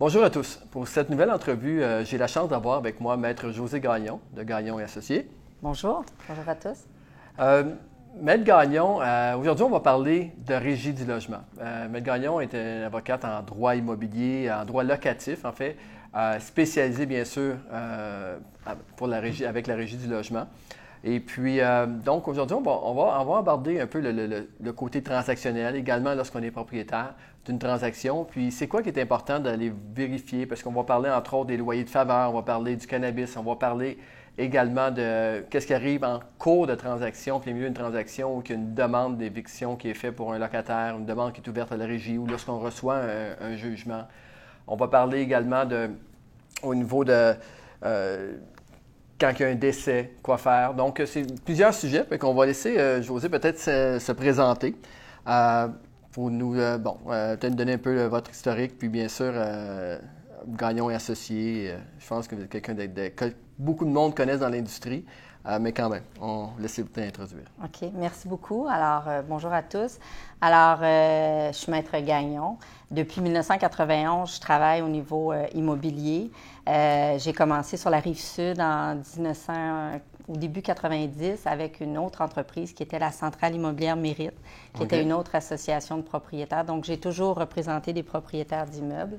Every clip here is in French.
Bonjour à tous. Pour cette nouvelle entrevue, euh, j'ai la chance d'avoir avec moi Maître José Gagnon de Gagnon et Associés. Bonjour. Bonjour à tous. Euh, Maître Gagnon, euh, aujourd'hui, on va parler de régie du logement. Maître Gagnon est une avocate en droit immobilier, en droit locatif, en fait, spécialisée, bien sûr, pour la régie, avec la régie du logement. Et puis, donc, aujourd'hui, on va, on, va, aborder un peu le côté transactionnel, également lorsqu'on est propriétaire d'une transaction. Puis c'est quoi qui est important d'aller vérifier? Parce qu'on va parler entre autres des loyers de faveur, on va parler du cannabis, on va parler également de qu'est-ce qui arrive en cours de transaction, puis milieu d'une transaction, ou qu'il y a une demande d'éviction qui est faite pour un locataire, une demande qui est ouverte à la régie, ou lorsqu'on reçoit un, jugement. On va parler également de, au niveau de euh, quand il y a un décès, quoi faire. Donc, c'est plusieurs sujets, qu'on va laisser euh, José peut-être se, présenter. Euh, pour nous, euh, bon, euh, peut-être donner un peu euh, votre historique, puis bien sûr, Gagnon et associé. je pense que vous êtes quelqu'un que beaucoup de monde connaissent dans l'industrie, mais quand même, on laisse vous introduire. OK, merci beaucoup. Alors, bonjour à tous. Alors, je suis maître Gagnon. Depuis 1991, je travaille au niveau immobilier. J'ai commencé sur la rive sud en 1900 au début 90 avec une autre entreprise qui était la Centrale immobilière Mérite, qui était une autre association de propriétaires. Donc, j'ai toujours représenté des propriétaires d'immeubles.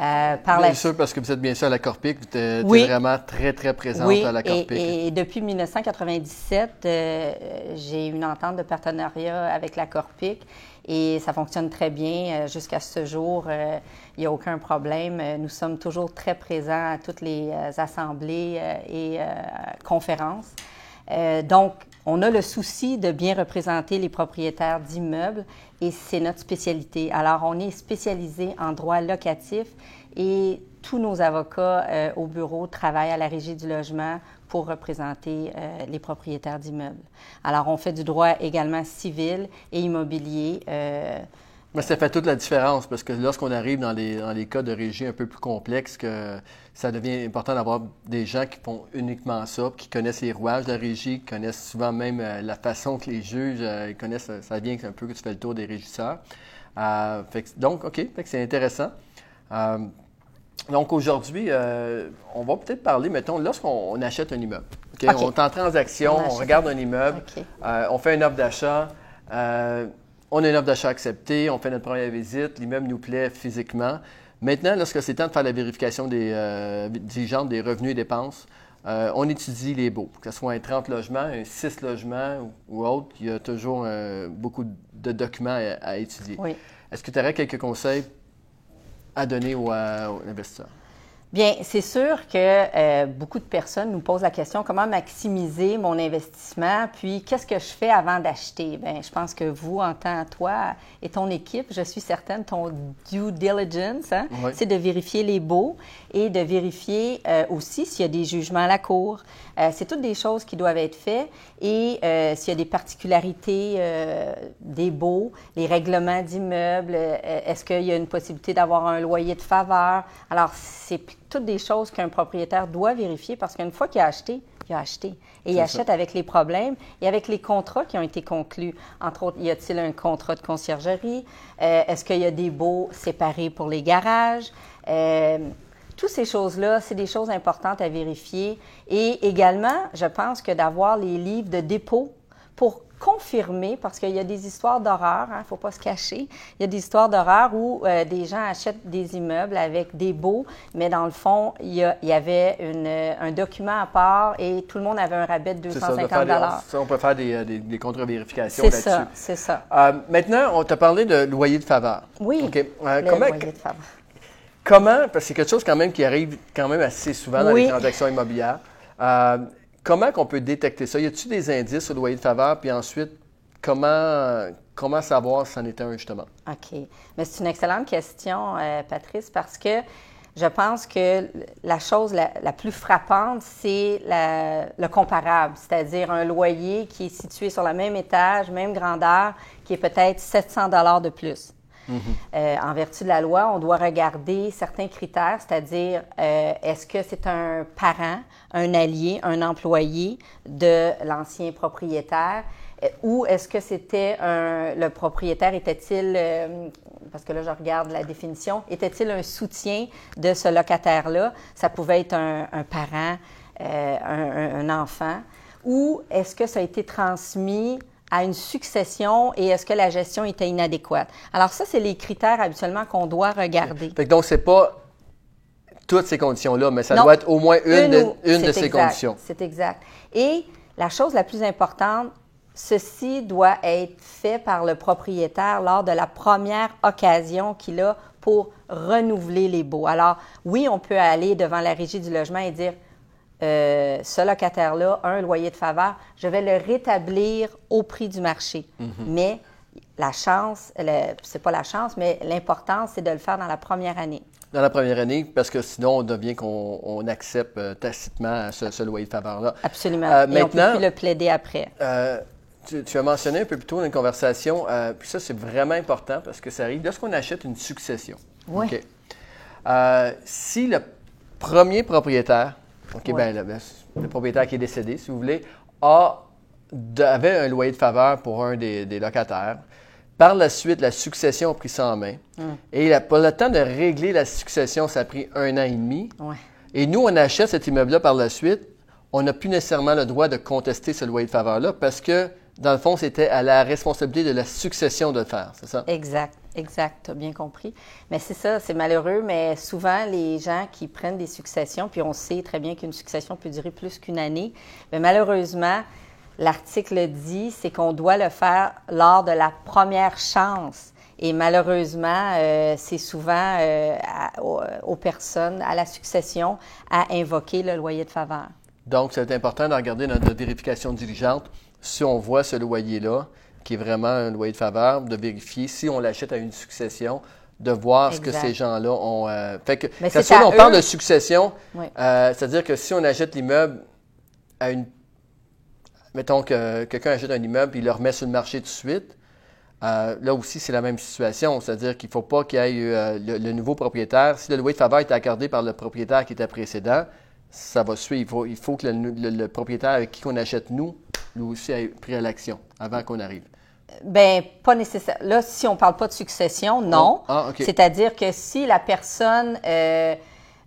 Euh, par bien sûr, parce que vous êtes bien sûr à la Corpic, vous êtes vraiment très, très présente à la Corpic. Et, et depuis 1997, euh, j'ai une entente de partenariat avec la Corpic et ça fonctionne très bien. Euh, jusqu'à ce jour, euh, il n'y a aucun problème. Euh, nous sommes toujours très présents à toutes les assemblées et conférences. donc, on a le souci de bien représenter les propriétaires d'immeubles et c'est notre spécialité. Alors, on est spécialisé en droit locatif et tous nos avocats au bureau travaillent à la régie du logement pour représenter euh, les propriétaires d'immeubles. Alors, on fait du droit également civil et immobilier. Euh, mais ça fait toute la différence parce que lorsqu'on arrive dans les, dans les, cas de régie un peu plus complexes, que ça devient important d'avoir des gens qui font uniquement ça, qui connaissent les rouages de la régie, qui connaissent souvent même euh, la façon que les juges connaissent. Ça vient un peu que tu fais le tour des régisseurs. donc, OK, c'est intéressant. Donc aujourd'hui, euh, on va peut-être parler, mettons, lorsqu'on achète un immeuble. On est en transaction, on, regarde un immeuble, euh, on fait une offre d'achat, euh, on a une offre d'achat acceptée, on fait notre première visite, l'immeuble nous plaît physiquement. Maintenant, lorsque c'est temps de faire la vérification des diligentes des revenus et dépenses, on étudie les baux, que ce soit un 30 logements, un 6 logements ou autre, il y a toujours beaucoup de documents à, étudier. Est-ce que tu aurais quelques conseils à donner aux, investisseurs? Bien, c'est sûr que euh, beaucoup de personnes nous posent la question comment maximiser mon investissement, puis qu'est-ce que je fais avant d'acheter? Bien, je pense que vous, en tant que toi et ton équipe, je suis certaine, ton due diligence, hein, c'est de vérifier les baux et de vérifier euh, aussi s'il y a des jugements à la cour. Euh, c'est toutes des choses qui doivent être faites et s'il y a des particularités des baux, les règlements d'immeubles, est-ce qu'il y a une possibilité d'avoir un loyer de faveur? Alors, c'est toutes des choses qu'un propriétaire doit vérifier parce qu'une fois qu'il a acheté, il a acheté. Et il achète avec les problèmes et avec les contrats qui ont été conclus. Entre autres, y a-t-il un contrat de conciergerie? Euh, est-ce qu'il y a des baux séparés pour les garages? Euh, toutes ces choses-là, c'est des choses importantes à vérifier. Et également, je pense que d'avoir les livres de dépôt pour confirmer, parce qu'il y a des histoires d'horreur, il hein, ne faut pas se cacher, il y a des histoires d'horreur où euh, des gens achètent des immeubles avec des baux, mais dans le fond, il y, y avait une, un document à part et tout le monde avait un rabais de 250 ça, on peut faire des, euh, des, des contre-vérifications là-dessus. C'est ça, c'est ça. Euh, maintenant, on t'a parlé de loyer de faveur. Oui, okay. le comment, loyer de faveur. Comment, parce que c'est quelque chose quand même qui arrive quand même assez souvent dans les transactions immobilières, Comment qu'on peut détecter ça? Y a-t-il des indices au loyer de faveur? Puis ensuite, comment, savoir si c'en est un, justement? OK. Mais c'est une excellente question, euh, Patrice, parce que je pense que la chose la, plus frappante, c'est le comparable, c'est-à-dire un loyer qui est situé sur le même étage, même grandeur, qui est peut-être 700 dollars de plus. Euh, en vertu de la loi, on doit regarder certains critères, c'est-à-dire euh, est-ce que c'est un parent, un allié, un employé de l'ancien propriétaire? Euh, Ou est-ce que c'était un, le propriétaire était-il, parce que là je regarde la définition, était-il un soutien de ce locataire-là? Ça pouvait être un, parent, un enfant. Ou est-ce que ça a été transmis à une succession et est-ce que la gestion était inadéquate? Alors ça, c'est les critères habituellement qu'on doit regarder. Fait que donc, c'est pas toutes ces conditions-là, mais ça Non. doit être au moins une, de, une de ces exact, conditions. C'est exact. Et la chose la plus importante, ceci doit être fait par le propriétaire lors de la première occasion qu'il a pour renouveler les baux. Alors, oui, on peut aller devant la régie du logement et dire, euh, ce locataire-là a un loyer de faveur, je vais le rétablir au prix du marché. Mhm. Mais la chance, c'est pas la chance, mais l'important, c'est de le faire dans la première année. Dans la première année, parce que sinon, on devient qu'on on accepte euh, tacitement ce, ce loyer de faveur-là. Absolument. Euh, et on peut maintenant- plus le plaider après. Euh, tu, tu as mentionné un peu plus tôt dans une conversation, euh, puis ça, c'est vraiment important parce que ça arrive lorsqu'on achète une succession. Oui. Si le premier propriétaire, OK, Ouais. ben, le, ben, le propriétaire qui est décédé, si vous voulez, a, de- avait un loyer de faveur pour un des, des locataires. Par la suite, la succession a pris ça en main. Hum. Et la- pour le temps de régler la succession, ça a pris un an et demi. Ouais. Et nous, on achète cet immeuble-là par la suite. On n'a plus nécessairement le droit de contester ce loyer de faveur-là parce que, dans le fond, c'était à la responsabilité de la succession de le faire, c'est ça? Exact, exact, tu as bien compris. Mais c'est ça, c'est malheureux, mais souvent, les gens qui prennent des successions, puis on sait très bien qu'une succession peut durer plus qu'une année, mais malheureusement, l'article dit, c'est qu'on doit le faire lors de la première chance. Et malheureusement, euh, c'est souvent euh, à- aux, aux personnes, à la succession, à invoquer le loyer de faveur. Donc, c'est important de regarder notre vérification diligente si on voit ce loyer-là, qui est vraiment un loyer de faveur, de vérifier si on l'achète à une succession, de voir ce que ces gens-là ont. euh, fait que, Mais quand on parle de succession, Oui. euh, c'est-à-dire que si on achète l'immeuble à une. Mettons que quelqu'un achète un immeuble et il le remet sur le marché tout de suite. euh, là aussi, c'est la même situation. C'est-à-dire qu'il ne faut pas qu'il y ait euh, le, le nouveau propriétaire. Si le loyer de faveur est accordé par le propriétaire qui était précédent, ça va suivre. Il faut, il faut que le, le- le propriétaire avec qui on achète nous, lui aussi, ait pris à l'action avant qu'on arrive? Ben, pas nécessaire. Là, si on parle pas de succession, non. Ah. C'est-à-dire que si la personne, euh,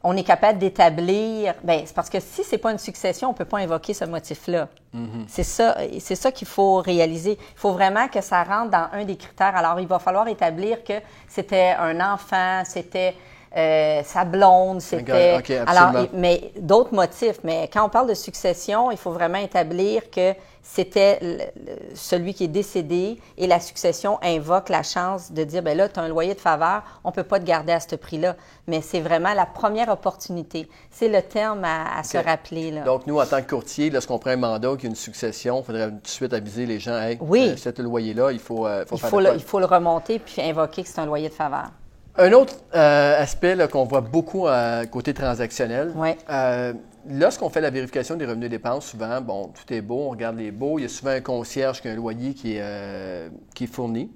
on est capable d'établir, ben, c'est parce que si c'est pas une succession, on peut pas invoquer ce motif-là. Mm-hmm. C'est ça, c'est ça qu'il faut réaliser. Il faut vraiment que ça rentre dans un des critères. Alors, il va falloir établir que c'était un enfant, c'était euh, sa blonde, c'était. OK, alors, mais d'autres motifs. Mais quand on parle de succession, il faut vraiment établir que c'était celui qui est décédé et la succession invoque la chance de dire, ben là, tu as un loyer de faveur, on ne peut pas te garder à ce prix-là. Mais c'est vraiment la première opportunité. C'est le terme à, à se rappeler. Là. Donc, nous, en tant que courtier, lorsqu'on prend un mandat qu'il y a une succession, il faudrait tout de suite aviser les gens hey, Oui. euh, cet loyer-là, il faut, euh, faut il, faire faut de le, il faut le remonter puis invoquer que c'est un loyer de faveur. Un autre euh, aspect qu'on voit beaucoup euh, côté transactionnel, Ouais. euh, lorsqu'on fait la vérification des revenus et dépenses, souvent, bon, tout est beau, on regarde les beaux, il y a souvent un concierge qui a un loyer qui est, euh, qui est fourni.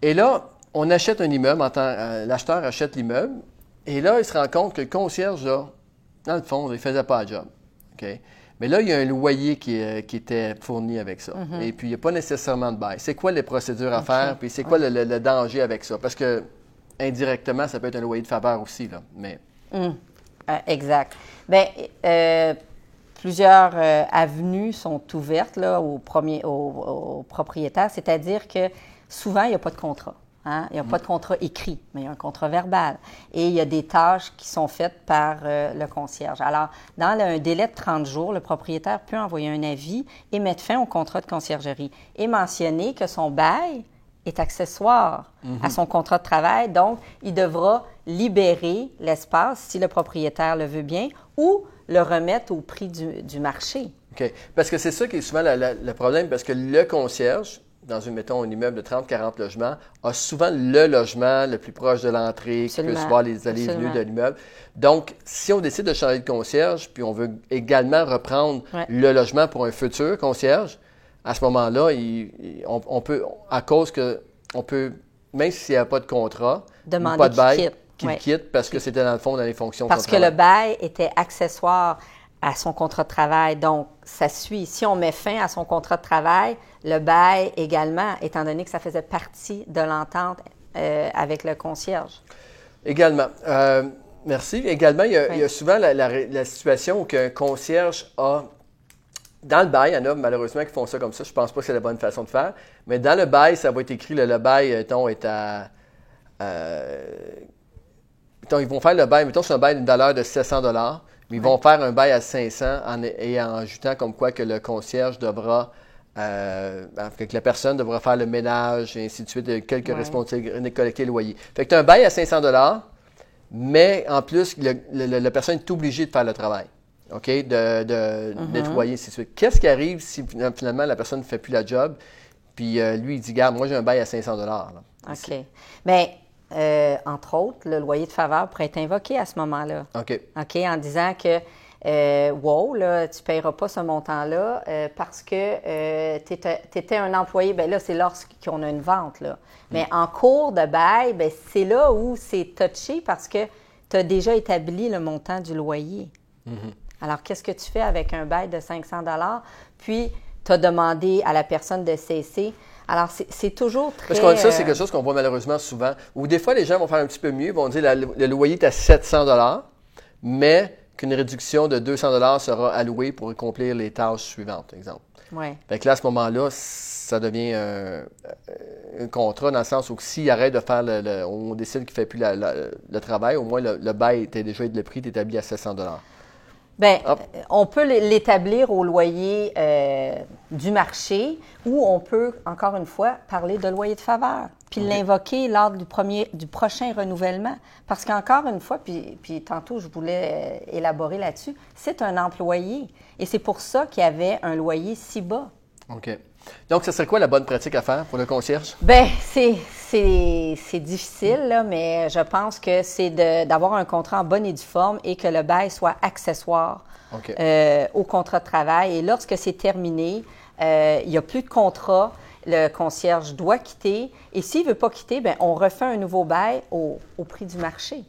Et là, on achète un immeuble, l'acheteur achète l'immeuble, et là, il se rend compte que le concierge, là, dans le fond, il ne faisait pas le job. Mais là, il y a un loyer qui, qui était fourni avec ça. Et puis, il n'y a pas nécessairement de bail. C'est quoi les procédures à faire? Puis, c'est quoi le, le- le danger avec ça? Parce que, indirectement, ça peut être un loyer de faveur aussi, là. Mais, Hum, euh, exact. Bien, euh, plusieurs euh, avenues sont ouvertes là, aux, premiers, aux, aux propriétaires, c'est-à-dire que souvent, il n'y a pas de contrat. hein. Il n'y a pas de contrat écrit, mais il y a un contrat verbal. Et il y a des tâches qui sont faites par euh, le concierge. Alors, dans le- un délai de 30 jours, le propriétaire peut envoyer un avis et mettre fin au contrat de conciergerie et mentionner que son bail est accessoire à son contrat de travail. Donc, il devra libérer l'espace, si le propriétaire le veut bien, ou le remettre au prix du, du marché. OK. Parce que c'est ça qui est souvent la- la- le problème, parce que le concierge, dans une, mettons, un immeuble de 30-40 logements, a souvent le logement le plus proche de l'entrée, qui peut se voir les allées et venues de l'immeuble. Donc, si on décide de changer de concierge, puis on veut également reprendre Ouais. le logement pour un futur concierge, à ce moment-là, on, on peut, à cause que, on peut, même s'il n'y a pas de contrat, ou Demander pas de bail, qu'il Ouais. quitte parce que c'était dans le fond dans les fonctions Parce que le bail était accessoire à son contrat de travail. Donc, ça suit. Si on met fin à son contrat de travail, le bail également, étant donné que ça faisait partie de l'entente euh, avec le concierge. Également. Euh, merci. Également, il y a, souvent la, situation où un concierge a dans le bail, il y en a malheureusement qui font ça comme ça. Je ne pense pas que c'est la bonne façon de faire. Mais dans le bail, ça va être écrit, le, le bail, mettons, est à. Euh, ils vont faire le bail, mettons, c'est un bail d'une valeur de 700 mais ils vont faire un bail à 500 en, et en ajoutant comme quoi que le concierge devra. Euh, que la personne devra faire le ménage et ainsi de suite, quelques responsabilités, collecter le loyer. Fait que tu as un bail à 500 mais en plus, la personne est obligée de faire le travail. OK, de, de mm-hmm. nettoyer, suite. Qu'est-ce qui arrive si finalement la personne ne fait plus la job, puis euh, lui, il dit, garde, moi j'ai un bail à 500 OK. Mais euh, entre autres, le loyer de faveur pourrait être invoqué à ce moment-là. OK. OK, en disant que, euh, wow, là, tu ne payeras pas ce montant-là parce que tu étais, un employé. Bien là, c'est lorsqu'on a une vente. Là. Mais mm. en cours de bail, ben, c'est là où c'est touché parce que tu as déjà établi le montant du loyer. Mm-hmm. Alors, qu'est-ce que tu fais avec un bail de 500 Puis, tu as demandé à la personne de cesser. Alors, c'est toujours très... Parce que ça, c'est quelque chose qu'on voit malheureusement souvent. Ou des fois, les gens vont faire un petit peu mieux, vont dire le loyer est à 700 mais qu'une réduction de 200 sera allouée pour accomplir les tâches suivantes, exemple. Oui. Fait que là, à ce moment-là, ça devient un, contrat dans le sens où s'il arrête de faire le, on décide qu'il ne fait plus le travail, au moins le, bail était déjà le prix est établi à 700 Bien, on peut l'établir au loyer euh, du marché ou on peut, encore une fois, parler de loyer de faveur, puis l'invoquer lors du, premier, du prochain renouvellement. Parce qu'encore une fois, puis, puis tantôt je voulais euh, élaborer là-dessus, c'est un employé. Et c'est pour ça qu'il y avait un loyer si bas. OK. Donc, ce serait quoi la bonne pratique à faire pour le concierge? Bien, c'est, c'est, difficile, là, mais je pense que c'est d'avoir un contrat en bonne et due forme et que le bail soit accessoire euh, au contrat de travail. Et lorsque c'est terminé, euh, il n'y a plus de contrat, le concierge doit quitter. Et s'il ne veut pas quitter, bien, on refait un nouveau bail au, au prix du marché.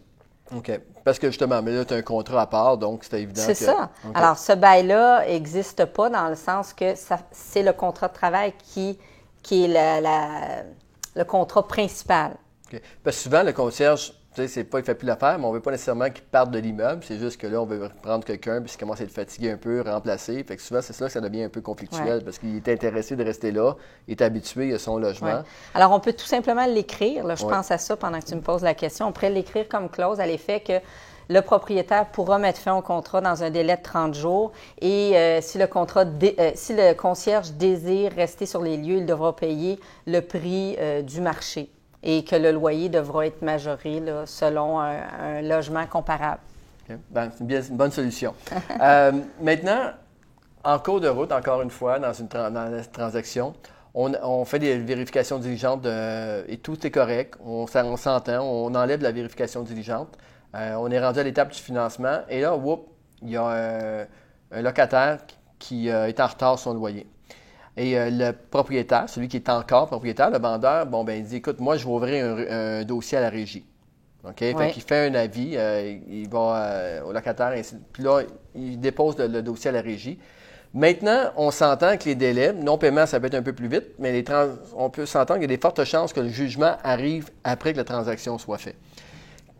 OK. Parce que justement, mais là, tu as un contrat à part, donc c'est évident. C'est ça. Alors, ce bail-là n'existe pas dans le sens que c'est le contrat de travail qui, qui est le contrat principal. OK. Parce que souvent, le concierge tu sais, c'est pas, il fait plus l'affaire, mais on veut pas nécessairement qu'il parte de l'immeuble. C'est juste que là, on veut prendre quelqu'un, puis il commence à être fatigué un peu, remplacer. Fait que souvent, c'est ça que ça devient un peu conflictuel, parce qu'il est intéressé de rester là, il est habitué à son logement. Alors, on peut tout simplement l'écrire. je pense à ça pendant que tu me poses la question. On pourrait l'écrire comme clause à l'effet que le propriétaire pourra mettre fin au contrat dans un délai de 30 jours et euh, si le contrat euh, si le concierge désire rester sur les lieux, il devra payer le prix euh, du marché et que le loyer devra être majoré selon un, logement comparable. Ben, c'est une, bonne solution. Euh, maintenant, en cours de route, encore une fois, dans une, transaction, on, fait des vérifications diligentes et tout est correct. On, s'entend, on enlève la vérification diligente. Euh, on est rendu à l'étape du financement et là, whoop, il y a un, locataire qui, euh, est en retard sur son loyer. Et euh, le propriétaire, celui qui est encore propriétaire, le vendeur, bon, ben, il dit écoute, moi, je vais ouvrir un, dossier à la régie. OK? Fait qu'il fait un avis, euh, il va euh, au locataire, puis là, il dépose le, dossier à la régie. Maintenant, on s'entend que les délais, non-paiement, ça peut être un peu plus vite, mais les on peut s'entendre qu'il y a des fortes chances que le jugement arrive après que la transaction soit faite.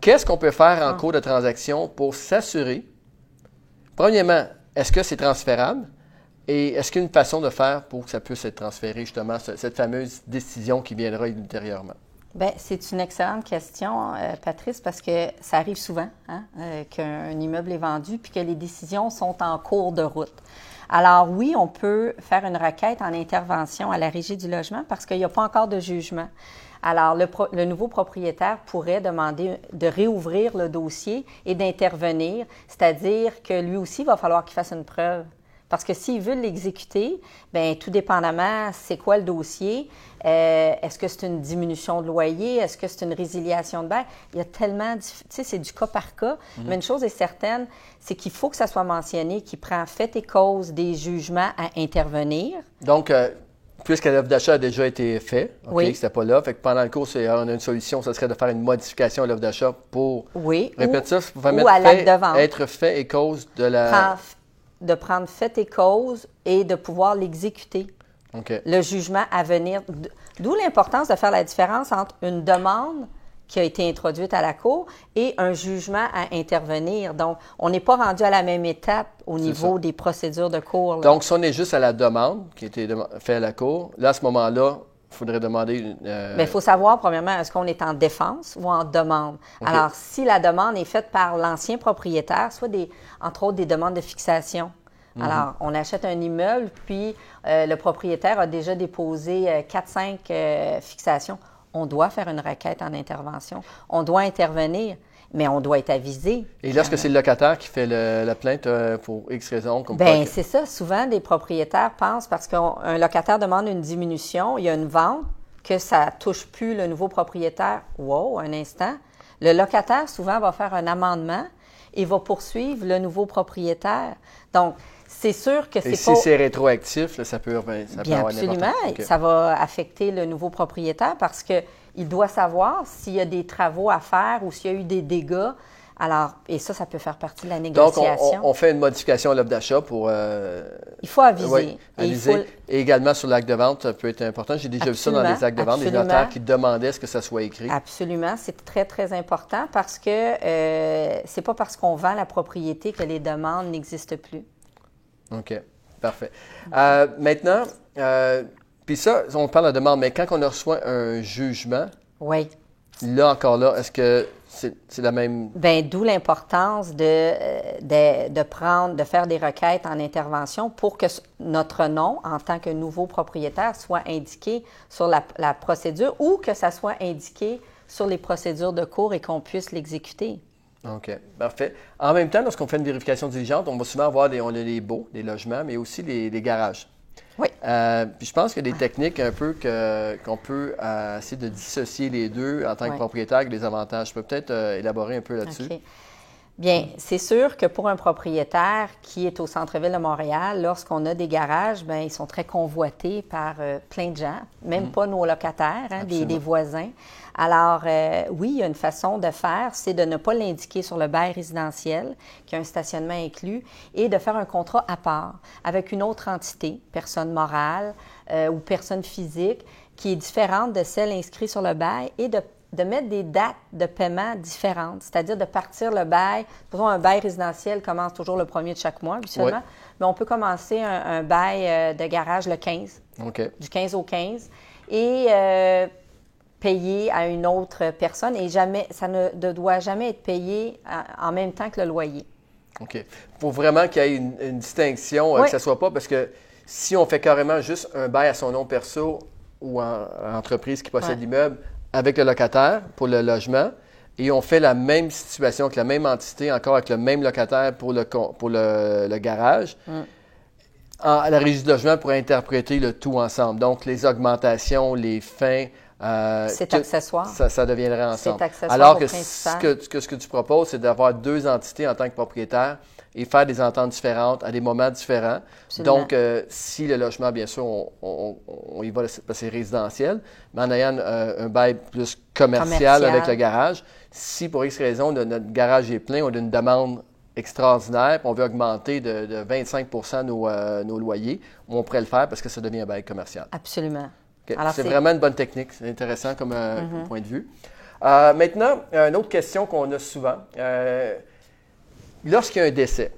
Qu'est-ce qu'on peut faire en ah. cours de transaction pour s'assurer? Premièrement, est-ce que c'est transférable? Et est-ce qu'il y a une façon de faire pour que ça puisse être transféré, justement, cette fameuse décision qui viendra ultérieurement? Bien, c'est une excellente question, euh, Patrice, parce que ça arrive souvent hein, euh, qu'un immeuble est vendu puis que les décisions sont en cours de route. Alors oui, on peut faire une requête en intervention à la régie du logement parce qu'il n'y a pas encore de jugement. Alors, le, nouveau propriétaire pourrait demander de réouvrir le dossier et d'intervenir, c'est-à-dire que lui aussi, il va falloir qu'il fasse une preuve parce que s'ils veulent l'exécuter, bien, tout dépendamment, c'est quoi le dossier? Euh, est-ce que c'est une diminution de loyer? Est-ce que c'est une résiliation de bail? Il y a tellement, tu sais, c'est du cas par cas. Mhm. Mais une chose est certaine, c'est qu'il faut que ça soit mentionné, qu'il prend fait et cause des jugements à intervenir. Donc, euh, puisque l'offre d'achat a déjà été faite, OK, oui. c'était pas là, fait que pendant le cours, on a une solution, ce serait de faire une modification à l'offre d'achat pour... Oui. Répète ça, pour ou à de vente. être fait et cause de la de prendre fait et cause et de pouvoir l'exécuter. Le jugement à venir. D'où l'importance de faire la différence entre une demande qui a été introduite à la Cour et un jugement à intervenir. Donc, on n'est pas rendu à la même étape au niveau des procédures de cour. là. Donc, si on est juste à la demande qui a été faite à la Cour, là, à ce moment-là, il faudrait demander. euh, Mais il faut savoir, premièrement, est-ce qu'on est en défense ou en demande? Alors, si la demande est faite par l'ancien propriétaire, soit des, entre autres des demandes de fixation. Mhm. Alors, on achète un immeuble, puis euh, le propriétaire a déjà déposé 4-5 fixations. On doit faire une requête en intervention. On doit intervenir, mais on doit être avisé. Et lorsque c'est le locataire qui fait le- la plainte euh, pour X raison, comme que- c'est ça. Souvent, des propriétaires pensent parce qu'un locataire demande une diminution, il y a une vente, que ça touche plus le nouveau propriétaire. Wow, un instant. Le locataire souvent va faire un amendement et va poursuivre le nouveau propriétaire. Donc, c'est sûr que Et c'est si pas. c'est rétroactif, là, ça peut, ça peut Bien avoir absolument, ça va affecter le nouveau propriétaire parce que il doit savoir s'il y a des travaux à faire ou s'il y a eu des dégâts. Alors, et ça, ça peut faire partie de la Donc, on, négociation. on- on fait une modification à l'offre d'achat pour. euh, il faut aviser. Et aviser. faut- Et également sur l'acte de vente, ça peut être important. J'ai déjà vu ça dans les actes de vente, des absolument. notaires qui demandaient ce que ça soit écrit. Absolument, c'est très, très important parce que euh, c'est pas parce qu'on vend la propriété que les demandes n'existent plus. OK, parfait. Euh, maintenant, euh, puis ça, on parle de demande, mais quand on reçoit un jugement, Oui. là encore là, est-ce que c'est la même? Ben, d'où l'importance de, euh, de, de prendre, de faire des requêtes en intervention pour que notre nom, en tant que nouveau propriétaire, soit indiqué sur la, la procédure ou que ça soit indiqué sur les procédures de cours et qu'on puisse l'exécuter. OK, parfait. En même temps, lorsqu'on fait une vérification diligente, on va souvent avoir des, on a les baux, des logements, mais aussi les, les garages. Oui. Euh, puis je pense qu'il y a des techniques un peu que- qu'on peut euh, essayer de dissocier les deux en tant que propriétaire avec des avantages. Je peux peut-être euh, élaborer un peu là-dessus. Bien, c'est sûr que pour un propriétaire qui est au centre-ville de Montréal, lorsqu'on a des garages, bien, ils sont très convoités par euh, plein de gens, même pas nos locataires, hein, des, des voisins. Alors, euh, oui, il y a une façon de faire, c'est de ne pas l'indiquer sur le bail résidentiel, qui a un stationnement inclus, et de faire un contrat à part avec une autre entité, personne morale euh, ou personne physique, qui est différente de celle inscrite sur le bail, et de de mettre des dates de paiement différentes, c'est-à-dire de partir le bail. Supposons un bail résidentiel commence toujours le premier de chaque mois, habituellement, mais on peut commencer un, un bail euh, de garage le 15, OK. du 15 au 15, et euh, payer à une autre personne, et jamais, ça ne doit jamais être payé en- en même temps que le loyer. OK. Il faut vraiment qu'il y ait une, une distinction, euh, Oui. que ça soit pas, parce que si on fait carrément juste un bail à son nom perso ou en, en entreprise qui possède Ouais. l'immeuble avec le locataire pour le logement, et on fait la même situation avec la même entité, encore avec le même locataire pour le, pour le, le garage, Mm. en- la régie du logement pourrait interpréter le tout ensemble. Donc, les augmentations, les fins. Euh, C'est accessoire. Ça, ça deviendrait ensemble. accessoire Alors que ce que, que ce que tu proposes, c'est d'avoir deux entités en tant que propriétaire et faire des ententes différentes à des moments différents. Absolument. Donc, euh, si le logement, bien sûr, on, on- on y va parce que c'est résidentiel, mais en ayant euh, un bail plus commercial, Commercial. avec le garage, si pour X raison de- notre garage est plein, on a une demande extraordinaire, puis on veut augmenter de, de 25 nos, euh, nos loyers, on pourrait le faire parce que ça devient un bail commercial. Absolument. C'est vraiment une bonne technique. C'est intéressant comme, euh, comme point de vue. Euh, maintenant, une autre question qu'on a souvent. Euh, Lorsqu'il y a un décès,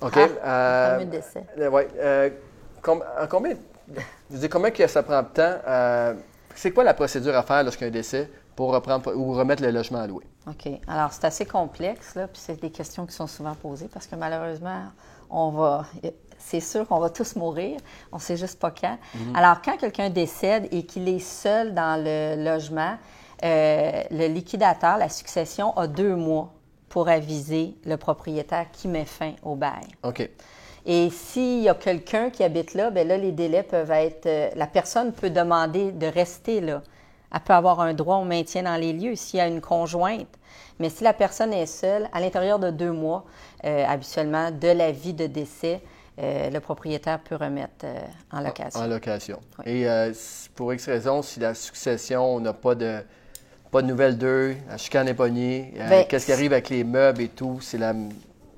OK? Ah, décès. ouais, com- en combien, je que ça prend de temps? c'est quoi la procédure à faire lorsqu'il y a un décès pour reprendre ou remettre le logement à louer? OK. Alors, c'est assez complexe, là, puis c'est des questions qui sont souvent posées parce que malheureusement, on va. C'est sûr qu'on va tous mourir, on ne sait juste pas quand. Alors, quand quelqu'un décède et qu'il est seul dans le logement, euh, le liquidateur, la succession, a deux mois pour aviser le propriétaire qui met fin au bail. OK. Et s'il y a quelqu'un qui habite là, bien là, les délais peuvent être. euh, la personne peut demander de rester là. Elle peut avoir un droit au maintien dans les lieux s'il y a une conjointe. Mais si la personne est seule, à l'intérieur de deux mois, euh, habituellement, de l'avis de décès, euh, le propriétaire peut remettre euh, en location. En location. Oui. Et pour X raison, si la succession, on n'a pas de, pas de nouvelles d'eux, la chicane est pognée, Ben, qu'est-ce qui arrive avec les meubles et tout, c'est la,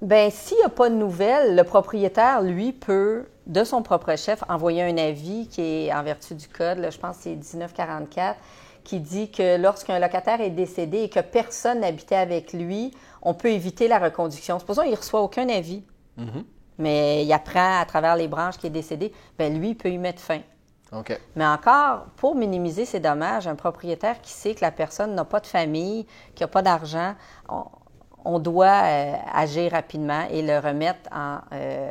Ben, s'il n'y a pas de nouvelles, le propriétaire, lui, peut, de son propre chef, envoyer un avis qui est en vertu du code, là, je pense que c'est 1944, qui dit que lorsqu'un locataire est décédé et que personne n'habitait avec lui, on peut éviter la reconduction. Supposons qu'il ne reçoit aucun avis, mais il apprend à travers les branches qu'il est décédé, ben lui, il peut y mettre fin. OK. Mais encore, pour minimiser ces dommages, un propriétaire qui sait que la personne n'a pas de famille, qui n'a pas d'argent, on, on doit euh, agir rapidement et le remettre en euh,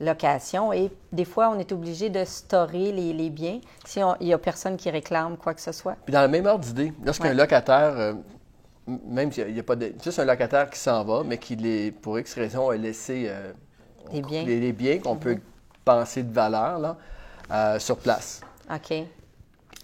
location. Et des fois, on est obligé de storer les, les biens si il n'y a personne qui réclame quoi que ce soit. Puis dans le même ordre d'idée, lorsqu'un Ouais. locataire, euh, même s'il n'y a, pas de. Juste un locataire qui s'en va, mais qui, les, pour X raison, a laissé euh, biens. les, les biens qu'on peut penser de valeur là, euh, sur place. OK.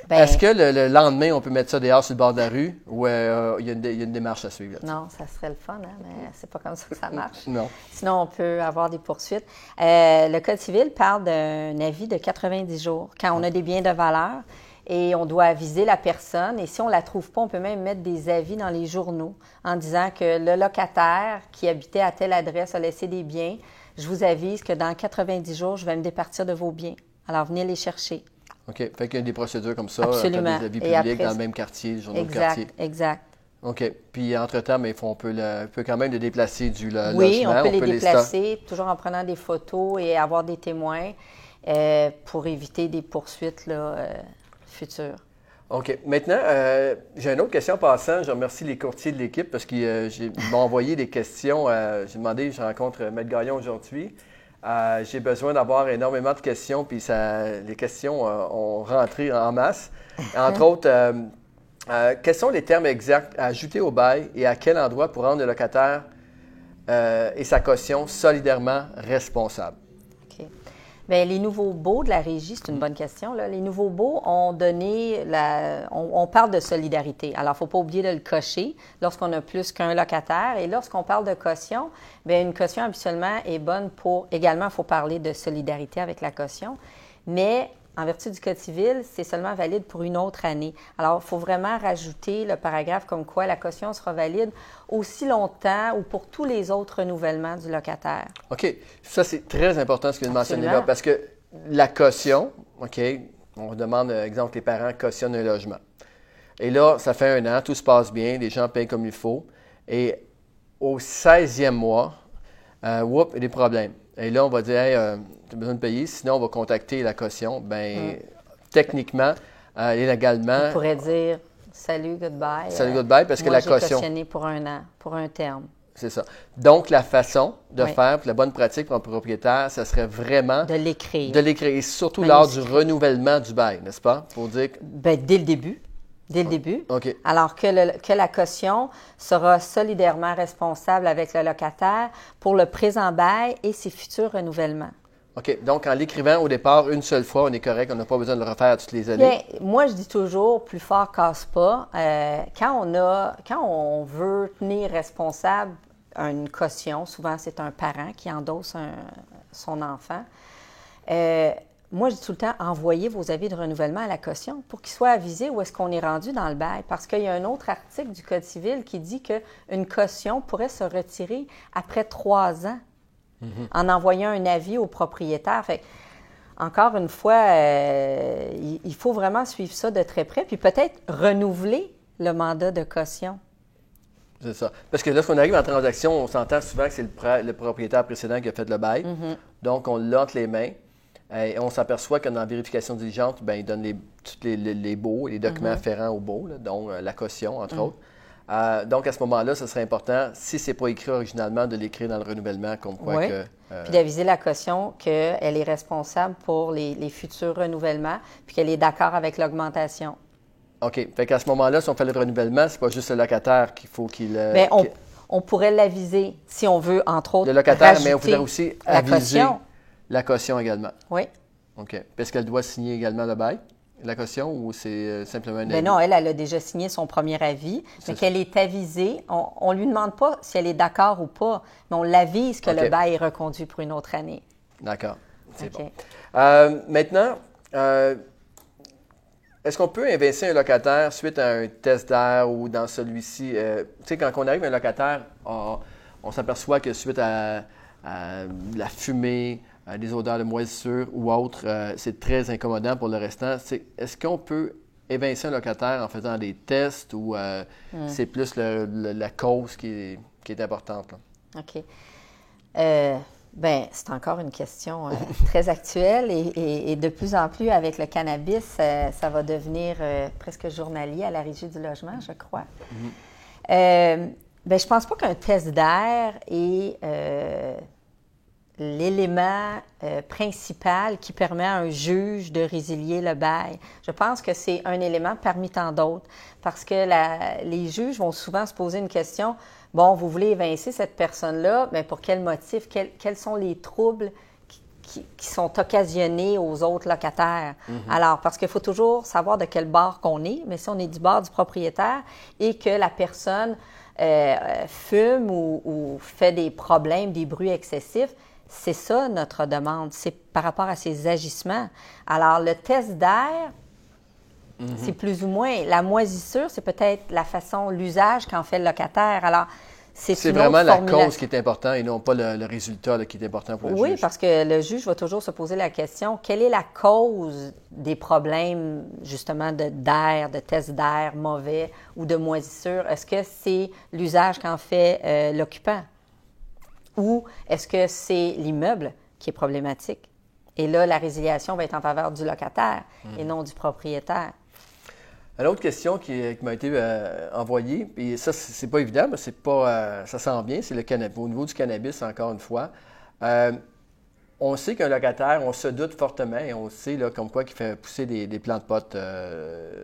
Ben, Est-ce que le, le lendemain, on peut mettre ça dehors sur le bord de la rue ou euh, il y, a une dé- il y a une démarche à suivre? Non, ça serait le fun, hein, mais c'est pas comme ça que ça marche. Non. Sinon, on peut avoir des poursuites. Euh, le Code civil parle d'un avis de 90 jours quand on a des biens de valeur et on doit aviser la personne. Et si on la trouve pas, on peut même mettre des avis dans les journaux en disant que le locataire qui habitait à telle adresse a laissé des biens. Je vous avise que dans 90 jours, je vais me départir de vos biens. Alors, venez les chercher. OK? Fait qu'il y a des procédures comme ça, euh, Absolument. des avis publics après- dans le même quartier, le journal de quartier. Exact, exact. OK. Puis, entre-temps, mais on peut, le- peut quand même le déplacer du lo- Oui, logement. on peut les déplacer, toujours en prenant des photos et avoir des témoins euh, pour éviter des poursuites là, euh, futures. OK. Maintenant, euh, j'ai une autre question en passant. Je remercie les courtiers de l'équipe parce qu'ils m'ont envoyé des questions. j'ai demandé, je rencontre Maître Gaillon aujourd'hui. Euh, j'ai besoin d'avoir énormément de questions, puis ça, les questions euh, ont rentré en masse. Entre autres, euh, quels sont les termes exacts à ajouter au bail et à quel endroit pour rendre le locataire et sa caution solidairement responsables? Bien, les nouveaux baux de la régie, c'est une bonne question. Là. Les nouveaux baux ont donné la. On, on parle de solidarité. Alors, il ne faut pas oublier de le cocher lorsqu'on a plus qu'un locataire. Et lorsqu'on parle de caution, bien, une caution habituellement est bonne pour. Également, il faut parler de solidarité avec la caution. Mais en vertu du Code civil, c'est seulement valide pour une autre année. Alors, il faut vraiment rajouter le paragraphe comme quoi la caution sera valide aussi longtemps ou pour tous les autres renouvellements du locataire. OK. Ça, c'est très important ce que vous mentionnez là, parce que la caution, OK, on demande, euh, exemple, que les parents cautionnent un logement. Et là, ça fait un an, tout se passe bien, les gens payent comme il faut. Et au 16e mois, euh, whoop, il y a des problèmes. Et là, on va dire, hey, euh, tu as besoin de payer, sinon on va contacter la caution. Ben, techniquement euh, et légalement, On pourrait dire salut, goodbye. Salut, goodbye, parce que moi, la caution- cautionné pour un an, pour un terme. c'est ça. Donc, la façon de Oui. faire, la bonne pratique pour un propriétaire, ça serait vraiment De l'écrire. De l'écrire, et surtout lors du renouvellement du bail, n'est-ce pas? Pour dire que. Ben, dès le début. Dès le début. Alors que, le- que la caution sera solidairement responsable avec le locataire pour le présent bail et ses futurs renouvellements. OK. Donc, en l'écrivant au départ, une seule fois, on est correct, on n'a pas besoin de le refaire toutes les années. Bien, moi, je dis toujours, plus fort casse pas. Euh, quand, on a, quand on veut tenir responsable une caution, souvent c'est un parent qui endosse un- son enfant. Euh, moi, je dis tout le temps, envoyez vos avis de renouvellement à la caution pour qu'ils soient avisés où est-ce qu'on est rendu dans le bail. Parce qu'il y a un autre article du Code civil qui dit qu'une caution pourrait se retirer après trois ans en envoyant un avis au propriétaire. Fait encore une fois, euh, il, il faut vraiment suivre ça de très près, puis peut-être renouveler le mandat de caution. C'est ça. Parce que lorsqu'on arrive en transaction, on s'entend souvent que c'est le, propriétaire précédent qui a fait le bail. Mm-hmm. Donc, on l'a entre les mains. Euh, Et on s'aperçoit que dans la vérification diligente, ben, il donne les, tous les, les, les baux et les documents Mm-hmm. afférents aux baux, là, dont euh, la caution, entre Mm. autres. Euh, donc, à ce moment-là, ce serait important, si ce n'est pas écrit originalement, de l'écrire dans le renouvellement, comme quoi Oui. que. euh, Puis d'aviser la caution qu'elle est responsable pour les, les futurs renouvellements, puis qu'elle est d'accord avec l'augmentation. OK. Fait qu'à ce moment-là, si on fait le renouvellement, c'est pas juste le locataire qu'il faut qu'il. euh, Bien, on, pourrait l'aviser si on veut, entre autres, Le locataire, mais on voudrait aussi la aviser caution. La caution également. Oui. OK. Est-ce qu'elle doit signer également le bail, la caution, ou c'est euh, simplement un Mais avis? Ben non, elle, elle a déjà signé son premier avis, mais qu'elle est avisée. On ne lui demande pas si elle est d'accord ou pas, mais on l'avise que le bail est reconduit pour une autre année. D'accord. C'est bon. Euh, maintenant, euh, est-ce qu'on peut inverser un locataire suite à un test d'air ou dans celui-ci? euh, tu sais, quand on arrive à un locataire, on, on s'aperçoit que suite à, la fumée, des odeurs de moisissure ou autre, euh, c'est très incommodant pour le restant. Est-ce qu'on peut évincer un locataire en faisant des tests ou euh, hmm. c'est plus la cause qui est, qui est importante? OK. Euh, ben, c'est encore une question euh, très actuelle et, de plus en plus avec le cannabis, ça va devenir presque journalier à la Régie du logement, je crois. Mm-hmm. ben, je pense pas qu'un test d'air est l'élément euh, principal qui permet à un juge de résilier le bail. Je pense que c'est un élément parmi tant d'autres parce que les juges vont souvent se poser une question. Bon, vous voulez évincer cette personne-là, mais pour quel motif? quels sont les troubles qui, sont occasionnés aux autres locataires? Mm-hmm. Alors, parce qu'il faut toujours savoir de quel bord qu'on est, mais si on est du bord du propriétaire et que la personne euh, fume ou fait des problèmes, des bruits excessifs, c'est ça notre demande, c'est par rapport à ces agissements. Alors, le test d'air, mhm. c'est plus ou moins la moisissure, c'est peut-être la façon, l'usage qu'en fait le locataire. Alors, c'est vraiment la cause qui est importante et non pas le, résultat qui est important pour le juge. Oui, parce que le juge va toujours se poser la question quelle est la cause des problèmes, justement, d'air, de, test d'air mauvais ou de moisissure? Est-ce que c'est l'usage qu'en fait euh, l'occupant? Ou est-ce que c'est l'immeuble qui est problématique? Et là, la résiliation va être en faveur du locataire et non du propriétaire. Une autre question qui, m'a été euh, envoyée, et ça, c'est pas évident, mais c'est pas, euh, ça sent bien, c'est le cannabis. Au niveau du cannabis, encore une fois, euh, on sait qu'un locataire, on se doute fortement, et on sait là, comme quoi qu'il fait pousser des, des plants de potes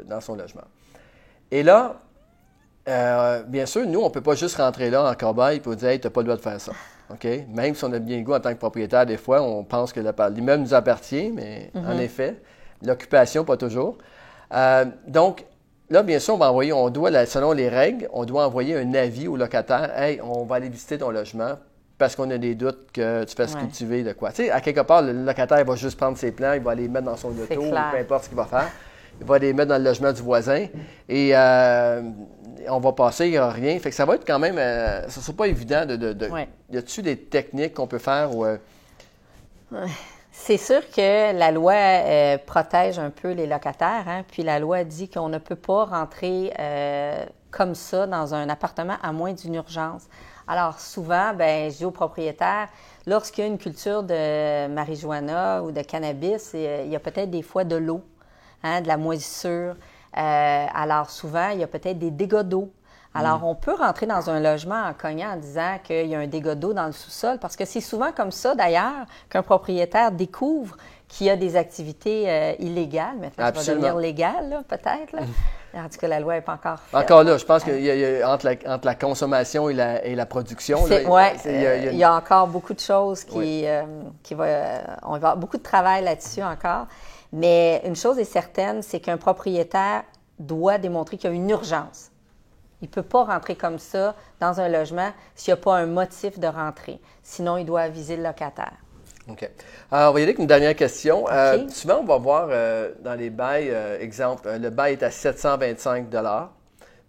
dans son logement. Et là, bien sûr, nous, on ne peut pas juste rentrer là en cobaye et dire Hey, tu n'as pas le droit de faire ça. Même si on a bien le goût en tant que propriétaire, des fois, on pense que l'immeuble nous appartient, mais en mhm. effet, l'occupation, pas toujours. Euh, donc, là, bien sûr, on va envoyer, on doit, selon les règles, on doit envoyer un avis au locataire. Hey, on va aller visiter ton logement parce qu'on a des doutes que tu fasses cultiver de quoi. Tu sais, à quelque part, le locataire va juste prendre ses plans, il va les mettre dans son auto, peu importe ce qu'il va faire. Il va les mettre dans le logement du voisin. Et euh, on va passer, il n'y a rien. Fait que ça va être quand même. Euh, ça ne sera pas évident de. de, Y a-t-il des techniques qu'on peut faire ou. Euh? C'est sûr que la loi euh, protège un peu les locataires, hein, puis la loi dit qu'on ne peut pas rentrer comme ça dans un appartement à moins d'une urgence. Alors souvent, ben, je dis aux propriétaires, lorsqu'il y a une culture de marijuana ou de cannabis, il y a peut-être des fois de l'eau, hein, de la moisissure. Euh, alors souvent, il y a peut-être des dégâts d'eau. Alors, mm. on peut rentrer dans un logement en cognant en disant qu'il y a un dégât d'eau dans le sous-sol, parce que c'est souvent comme ça, d'ailleurs, qu'un propriétaire découvre qu'il y a des activités euh, illégales. Maintenant, ça va devenir légal, peut-être. Mm. En tout cas, la loi n'est pas encore faite. Encore là, je pense qu'il y, a, entre, la, consommation et la, et la production. Oui, il, y a encore beaucoup de choses qui, euh, qui va, on va avoir beaucoup de travail là-dessus encore. Mais une chose est certaine, c'est qu'un propriétaire doit démontrer qu'il y a une urgence. Il ne peut pas rentrer comme ça dans un logement s'il n'y a pas un motif de rentrer. Sinon, il doit aviser le locataire. OK. Alors, on va y aller avec une dernière question. Euh, souvent, on va voir euh, dans les bails, euh, exemple, le bail est à 725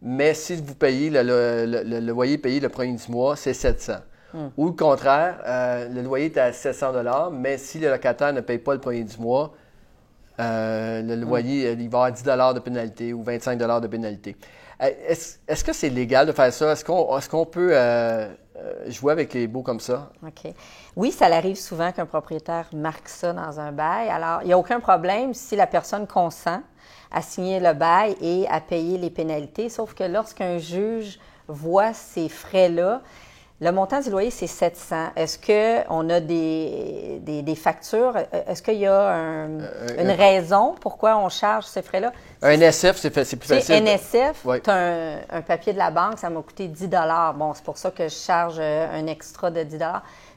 mais si vous payez, le, loyer payé le premier du mois, c'est 700 hmm. Ou le contraire, le loyer est à 700 mais si le locataire ne paye pas le premier du mois, euh, le loyer, il va y avoir 10 de pénalité ou 25 de pénalité. Euh, est-ce que c'est légal de faire ça? Est-ce qu'on peut euh, jouer avec les baux comme ça? OK. Oui, ça arrive souvent qu'un propriétaire marque ça dans un bail. Alors, il n'y a aucun problème si la personne consent à signer le bail et à payer les pénalités, sauf que lorsqu'un juge voit ces frais-là, le montant du loyer, c'est 700. Est-ce qu'on a des, des, factures? Est-ce qu'il y a euh, une raison pourquoi on charge ces frais-là? Un NSF, c'est plus facile. NSF, tu as un, papier de la banque, ça m'a coûté 10 Bon, c'est pour ça que je charge euh, un extra de 10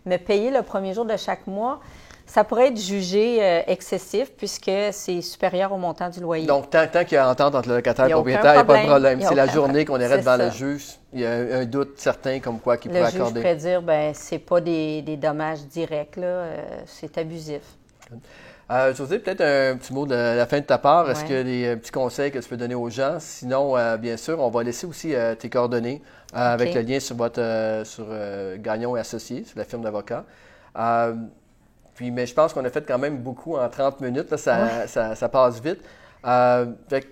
Mais payer le premier jour de chaque mois, ça pourrait être jugé euh, excessif puisque c'est supérieur au montant du loyer. Donc, tant, qu'il y a entente entre le locataire et le propriétaire, il n'y a pas de problème. C'est la journée qu'on irait devant le juge, il y a un, doute certain comme quoi qu'il pourrait accorder. Le juge pourrait dire, ben c'est pas des, dommages directs, là, euh, c'est abusif. Euh, José, peut-être un petit mot de la fin de ta part. Est-ce qu'il y a des petits conseils que tu peux donner aux gens? Sinon, euh, bien sûr, on va laisser aussi euh, tes coordonnées avec le lien sur votre sur Gagnon et Associés, sur la firme d'avocats. Puis, mais je pense qu'on a fait quand même beaucoup en 30 minutes. là, ça, Ouais. ça- ça passe vite. Euh, fait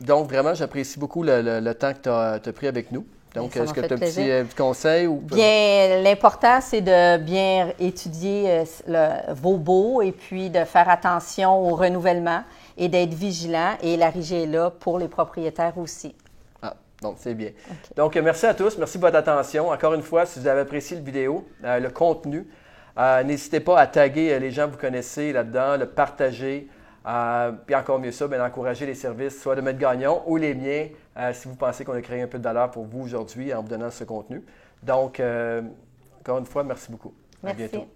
donc, vraiment, j'apprécie beaucoup le, le- le temps que tu as, pris avec nous. Donc, Ça m'a est-ce que tu as un plaisir. euh, petit conseil? Ou... Bien, l'important, c'est de bien étudier euh, le- vos baux et puis de faire attention au renouvellement et d'être vigilant. Et la régie est là pour les propriétaires aussi. Ah, donc c'est bien. Donc, merci à tous. Merci de votre attention. Encore une fois, si vous avez apprécié le vidéo, euh, le contenu, euh, n'hésitez pas à taguer euh, les gens que vous connaissez là-dedans, le partager. euh, puis encore mieux ça, bien, encourager les services, soit de Maître Gagnon ou les miens, euh, si vous pensez qu'on a créé un peu de valeur pour vous aujourd'hui en vous donnant ce contenu. Donc, encore une fois, merci beaucoup. À Merci. bientôt.